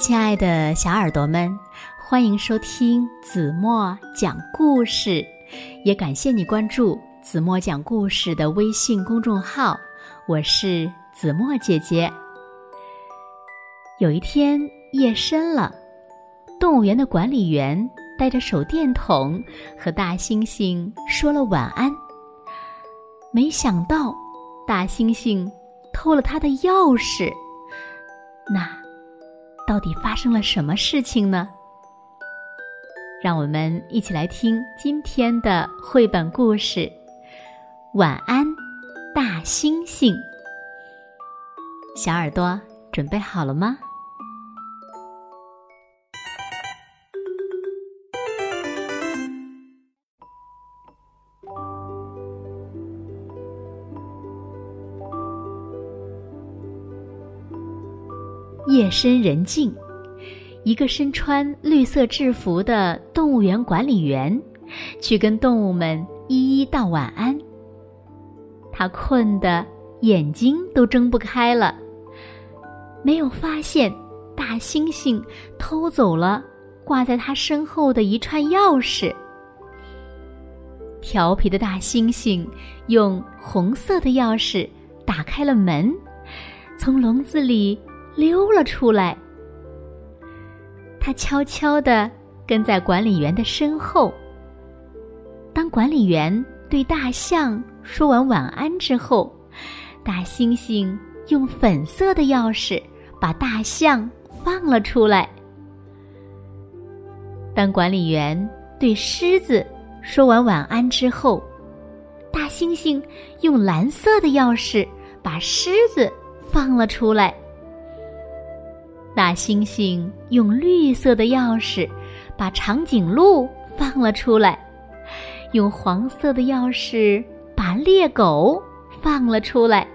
亲爱的小耳朵们，欢迎收听子墨讲故事，也感谢你关注子墨讲故事的微信公众号。我是子墨姐姐。有一天夜深了，动物园的管理员带着手电筒和大猩猩说了晚安。没想到，大猩猩偷了他的钥匙。那。到底发生了什么事情呢？让我们一起来听今天的绘本故事。晚安，大猩猩。小耳朵准备好了吗？夜深人静，一个身穿绿色制服的动物园管理员去跟动物们一一道晚安。他困得眼睛都睁不开了，没有发现大猩猩偷走了挂在他身后的一串钥匙。调皮的大猩猩用红色的钥匙打开了门，从笼子里。溜了出来，他悄悄地跟在管理员的身后。当管理员对大象说完晚安之后，大猩猩用粉色的钥匙把大象放了出来。当管理员对狮子说完晚安之后，大猩猩用蓝色的钥匙把狮子放了出来。大猩猩用绿色的钥匙把长颈鹿放了出来，用黄色的钥匙把猎狗放了出来。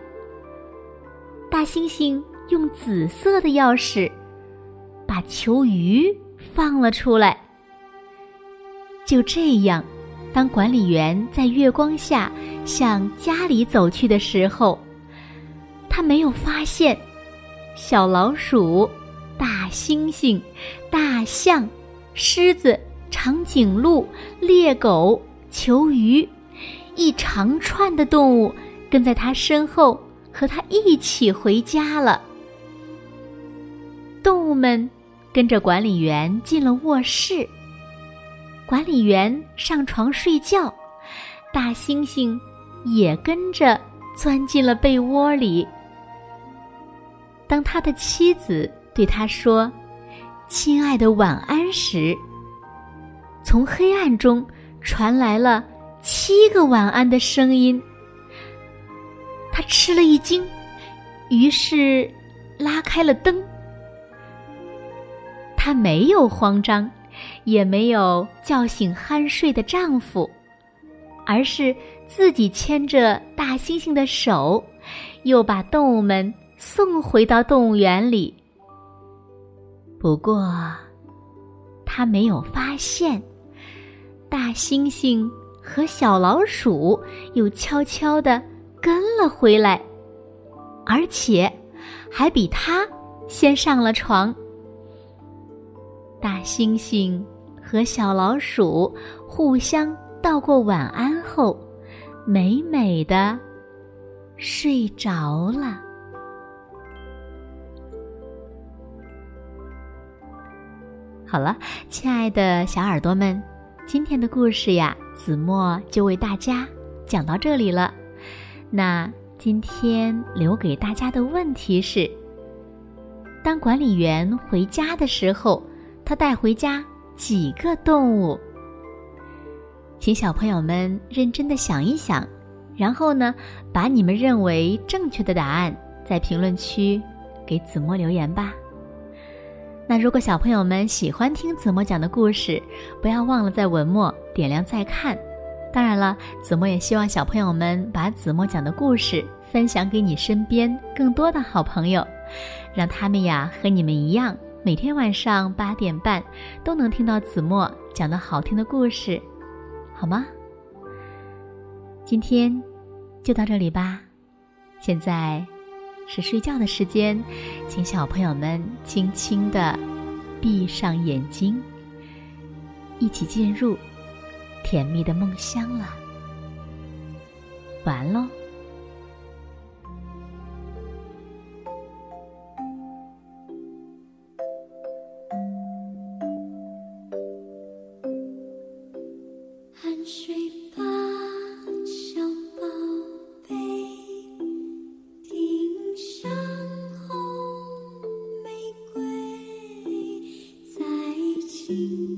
大猩猩用紫色的钥匙把球鱼放了出来。就这样，当管理员在月光下向家里走去的时候，他没有发现小老鼠。大猩猩、大象、狮子、长颈鹿、猎狗、球鱼，一长串的动物跟在他身后，和他一起回家了。动物们跟着管理员进了卧室，管理员上床睡觉，大猩猩也跟着钻进了被窝里。当他的妻子。对他说：“亲爱的，晚安。”时，从黑暗中传来了七个晚安的声音。他吃了一惊，于是拉开了灯。他没有慌张，也没有叫醒酣睡的丈夫，而是自己牵着大猩猩的手，又把动物们送回到动物园里。不过，他没有发现，大猩猩和小老鼠又悄悄地跟了回来，而且还比他先上了床。大猩猩和小老鼠互相道过晚安后，美美的睡着了。好了，亲爱的小耳朵们，今天的故事呀，子墨就为大家讲到这里了。那今天留给大家的问题是：当管理员回家的时候，他带回家几个动物？请小朋友们认真的想一想，然后呢，把你们认为正确的答案在评论区给子墨留言吧。那如果小朋友们喜欢听子墨讲的故事，不要忘了在文末点亮再看。当然了，子墨也希望小朋友们把子墨讲的故事分享给你身边更多的好朋友，让他们呀和你们一样，每天晚上八点半都能听到子墨讲的好听的故事，好吗？今天就到这里吧，现在。是睡觉的时间，请小朋友们轻轻的闭上眼睛，一起进入甜蜜的梦乡了。完喽。you.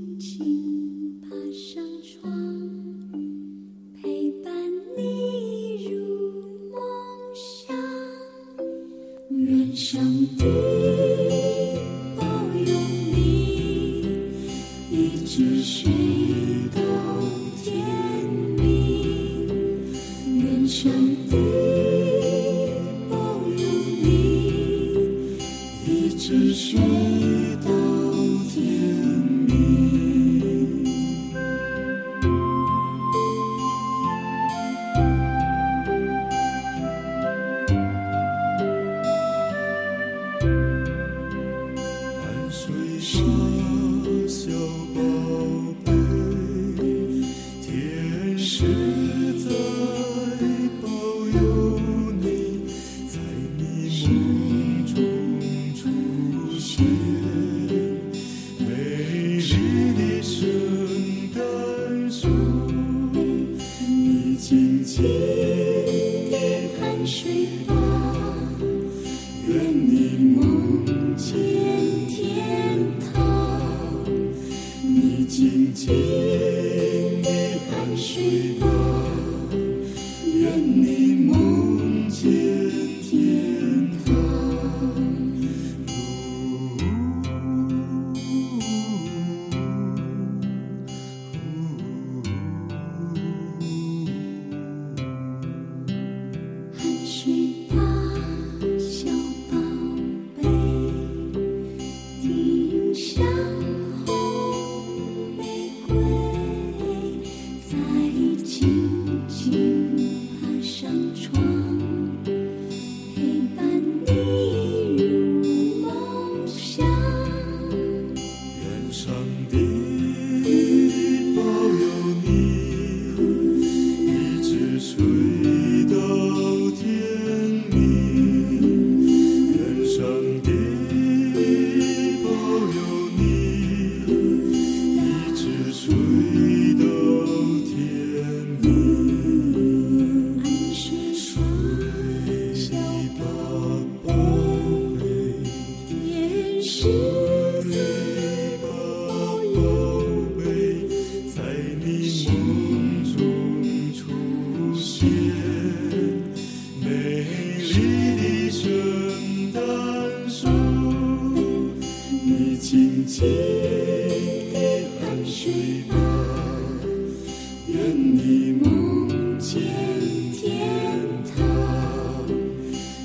静静的安睡吧，愿你梦见天堂。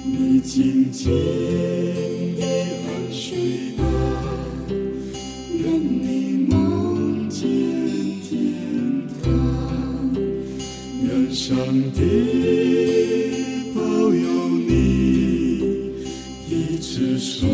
你静静的安睡吧，愿你梦见天堂。愿上帝保佑你，一直睡。